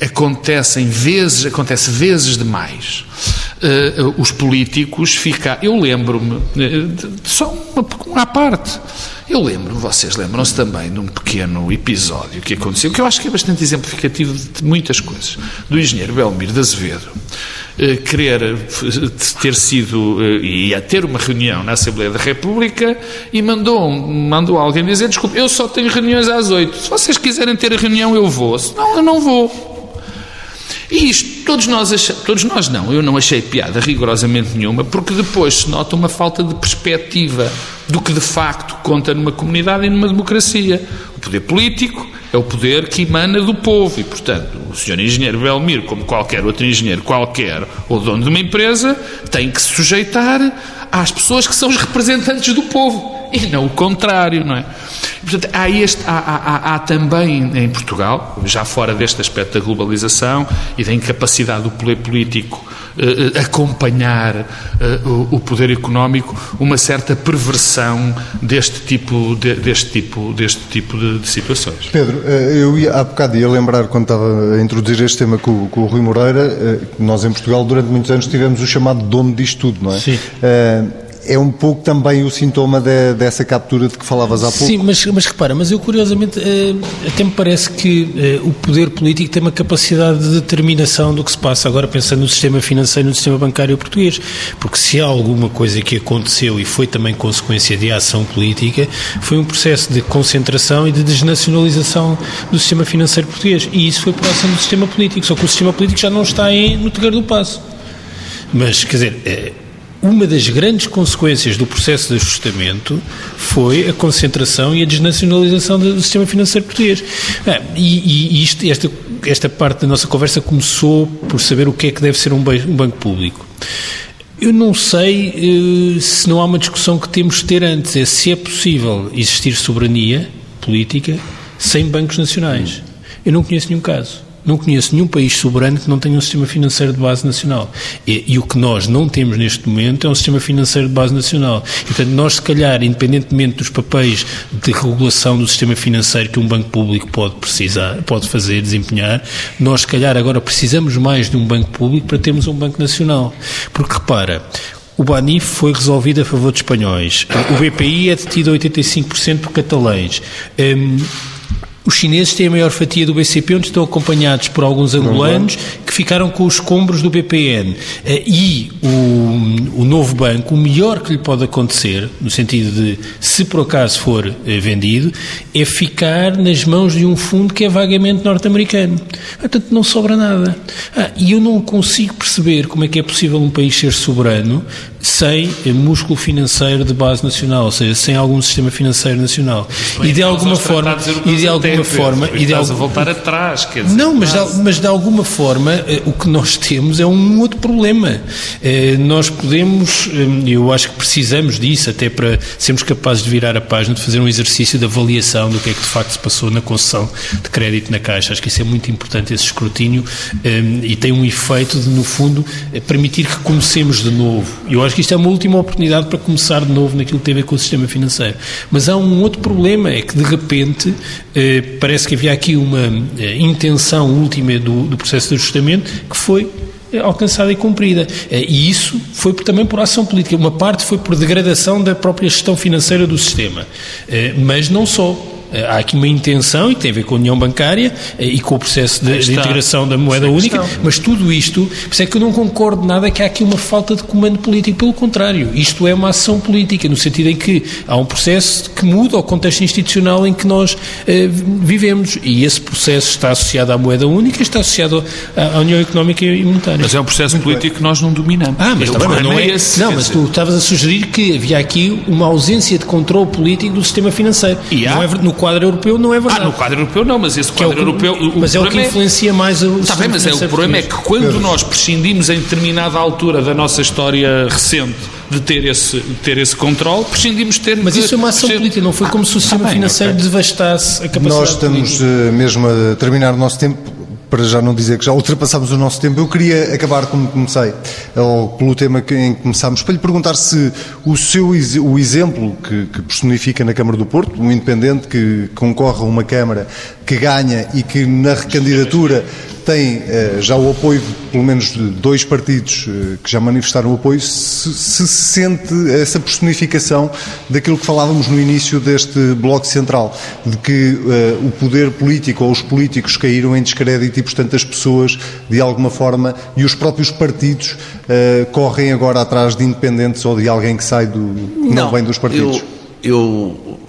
[SPEAKER 4] acontecem vezes, acontece vezes demais. Uh, os políticos ficam. Eu lembro-me, uh, só uma, uma parte. Eu lembro, vocês lembram-se também de um pequeno episódio que aconteceu, que eu acho que é bastante exemplificativo de muitas coisas, do engenheiro Belmiro de Azevedo, querer ter sido e a ter uma reunião na Assembleia da República e mandou, mandou alguém dizer: desculpe, eu só tenho reuniões às oito. Se vocês quiserem ter a reunião, eu vou. Senão, eu não vou. E isto, todos nós, achamos, todos nós não, eu não achei piada rigorosamente nenhuma, porque depois se nota uma falta de perspectiva do que de facto conta numa comunidade e numa democracia. O poder político é o poder que emana do povo e, portanto, o senhor engenheiro Belmiro, como qualquer outro engenheiro qualquer ou dono de uma empresa, tem que se sujeitar às pessoas que são os representantes do povo e não o contrário, não é? Portanto, há, este, há, há, há, também em Portugal, já fora deste aspecto da globalização e da incapacidade do poder político eh, acompanhar eh, o, o, poder económico, uma certa perversão deste tipo de, deste tipo, deste tipo de, de, situações.
[SPEAKER 1] Pedro, eh, eu ia, há bocado ia lembrar, quando estava a introduzir este tema com, com o Rui Moreira, nós em Portugal durante muitos anos tivemos o chamado dono disto tudo, não é?
[SPEAKER 3] Sim
[SPEAKER 1] é um pouco também o sintoma de, dessa captura de que falavas há pouco.
[SPEAKER 3] Sim, mas, mas repara, mas eu curiosamente eh, até me parece que eh, o poder político tem uma capacidade de determinação do que se passa agora pensando no sistema financeiro, no sistema bancário português, porque se há alguma coisa que aconteceu e foi também consequência de ação política, foi um processo de concentração e de desnacionalização do sistema financeiro português e isso foi ação do sistema político, só que o sistema político já não está em, no terreiro do passo. Mas, quer dizer, eh, uma das grandes consequências do processo de ajustamento foi a concentração e a desnacionalização do sistema financeiro português. Ah, e, e isto, esta, esta parte da nossa conversa começou por saber o que é que deve ser um, um banco público. Eu não sei uh, se não há uma discussão que temos de ter antes, é se é possível existir soberania política sem bancos nacionais. Eu não conheço nenhum caso. Não conheço nenhum país soberano que não tenha um sistema financeiro de base nacional. E, e, o que nós não temos neste momento é um sistema financeiro de base nacional. E, portanto, nós, se calhar, independentemente dos papéis de regulação do sistema financeiro que um banco público pode precisar, pode fazer, desempenhar, nós, se calhar, agora precisamos mais de um banco público para termos um banco nacional. Porque, repara, o Banif foi resolvido a favor de espanhóis. O BPI é detido a 85% por catalães. Um, Os chineses têm a maior fatia do BCP, onde estão acompanhados por alguns angolanos que ficaram com os escombros do BPN. Eh, e o, o novo banco, o melhor que lhe pode acontecer, no sentido de, se por acaso for eh, vendido, é ficar nas mãos de um fundo que é vagamente norte-americano. Portanto, não sobra nada. Ah, e eu não consigo perceber como é que é possível um país ser soberano sem músculo financeiro de base nacional, ou seja, sem algum sistema financeiro nacional.
[SPEAKER 4] e de alguma forma, e de alguma forma, e de alguma voltar atrás, quer dizer,
[SPEAKER 3] Não, mas de, mas de alguma forma eh, o que nós temos é um outro problema. Eh, nós podemos, eh, eu acho que precisamos disso até para sermos capazes de virar a página, de fazer um exercício de avaliação do que é que de facto se passou na concessão de crédito na Caixa. Acho que isso é muito importante, esse escrutínio, e tem um efeito de, no fundo, permitir que comecemos de novo. Eu acho que isto é uma última oportunidade para começar de novo naquilo que tem a ver com o sistema financeiro. Mas há um outro problema, é que de repente eh, parece que havia aqui uma eh, intenção última do, do processo de ajustamento que foi eh, alcançada e cumprida. E isso foi também por ação política. Uma parte foi por degradação da própria gestão financeira do sistema. Mas não só. Eh, há aqui uma intenção e tem a ver com a União Bancária eh, e com o processo de, de integração da moeda única, mas tudo isto, por isso é que eu não concordo nada que há aqui uma falta de comando político, pelo contrário, isto é uma ação política, no sentido em que há um processo que muda o contexto institucional em que nós eh, vivemos e esse processo está associado à moeda única, está associado à, à União Económica e Monetária.
[SPEAKER 4] Mas é um processo Muito político bem. que nós não dominamos.
[SPEAKER 3] Ah, mas, também, não é, esse. Não, mas tu estavas a sugerir que havia aqui uma ausência de controle político do sistema financeiro.
[SPEAKER 4] E há,
[SPEAKER 3] não é, no quadro europeu não é verdade.
[SPEAKER 4] Ah, no quadro europeu não, mas esse quadro
[SPEAKER 3] é
[SPEAKER 4] que, europeu.
[SPEAKER 3] O mas é o que é- influencia é, mais o.
[SPEAKER 4] Está bem, mas é, o problema é que quando nós prescindimos em determinada altura da nossa história recente de ter esse, de ter esse controle, prescindimos de ter.
[SPEAKER 3] Mas isso é uma ação política, não foi como se o sistema ah, bem, financeiro okay. devastasse a capacidade.
[SPEAKER 1] Nós estamos uh, mesmo a terminar o nosso tempo para já não dizer que já ultrapassámos o nosso tempo, eu queria acabar como comecei, ou pelo tema em que começámos, para lhe perguntar se o seu o exemplo que, que personifica na Câmara do Porto, um independente que concorre a uma Câmara que ganha e que na recandidatura tem eh, já o apoio de pelo menos de dois partidos eh, que já manifestaram o apoio, se, se, sente essa personificação daquilo que falávamos no início deste Bloco Central, de que uh, o poder político ou os políticos caíram em descrédito e, portanto, as pessoas, de alguma forma, e os próprios partidos correm agora atrás de independentes ou de alguém que sai do. que não, não vem dos partidos.
[SPEAKER 2] Eu, eu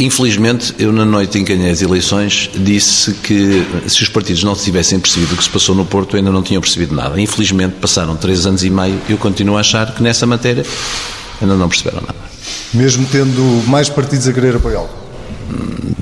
[SPEAKER 2] Infelizmente, eu na noite em que ganhei as eleições disse que se os partidos não tivessem percebido o que se passou no Porto, ainda não tinham percebido nada. Infelizmente, passaram três anos e meio e eu continuo a achar que nessa matéria ainda não perceberam nada.
[SPEAKER 1] Mesmo tendo mais partidos a querer apoiá-lo?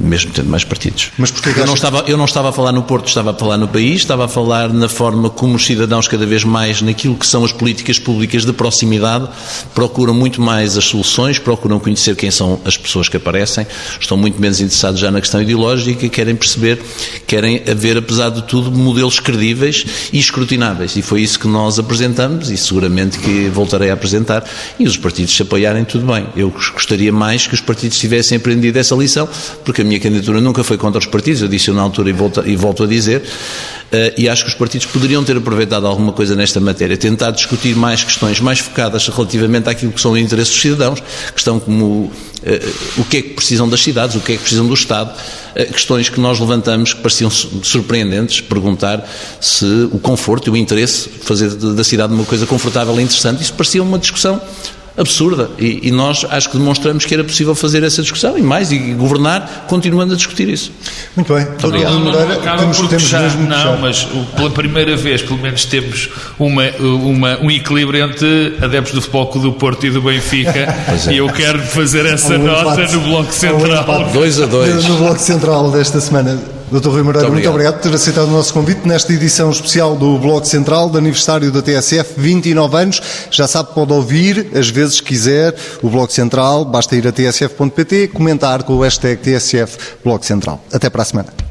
[SPEAKER 2] Mesmo tendo mais partidos.
[SPEAKER 1] Mas porque
[SPEAKER 2] eu não, estava, eu não estava a falar no Porto, estava a falar no país, estava a falar na forma como os cidadãos, cada vez mais naquilo que são as políticas públicas de proximidade, procuram muito mais as soluções, procuram conhecer quem são as pessoas que aparecem, estão muito menos interessados já na questão ideológica, querem perceber, querem haver, apesar de tudo, modelos credíveis e escrutináveis. E foi isso que nós apresentamos e seguramente que voltarei a apresentar. E os partidos se apoiarem, tudo bem. Eu gostaria mais que os partidos tivessem aprendido essa lição, porque a minha candidatura nunca foi contra os partidos, eu disse na altura e volto, e volto a dizer, uh, e acho que os partidos poderiam ter aproveitado alguma coisa nesta matéria, tentar discutir mais questões mais focadas relativamente àquilo que são os interesses dos cidadãos, questão como uh, o que é que precisam das cidades, o que é que precisam do Estado, uh, questões que nós levantamos que pareciam surpreendentes, perguntar se o conforto e o interesse, fazer da cidade uma coisa confortável e interessante, isso parecia uma discussão absurda. E, e, nós acho que demonstramos que era possível fazer essa discussão e mais, e governar continuando a discutir isso.
[SPEAKER 1] Muito bem.
[SPEAKER 4] Muito obrigado. Não, não, não acaba temos, puxar, não, mas pela primeira vez, pelo menos, temos uma, uma, um equilíbrio entre adeptos do Futebol Clube do Porto e do Benfica. [LAUGHS] é. E eu quero fazer essa um nota empate, no Bloco Central.
[SPEAKER 2] 2 a 2.
[SPEAKER 1] No Bloco Central desta semana. Dr. Rui Moreira, muito, muito obrigado. por ter aceitado o nosso convite nesta edição especial do Bloco Central, de aniversário da TSF, 29 anos. Já sabe, pode ouvir, às vezes quiser, o Bloco Central. Basta ir a tsf.pt, comentar com o hashtag TSF Bloco Central. Até para a semana.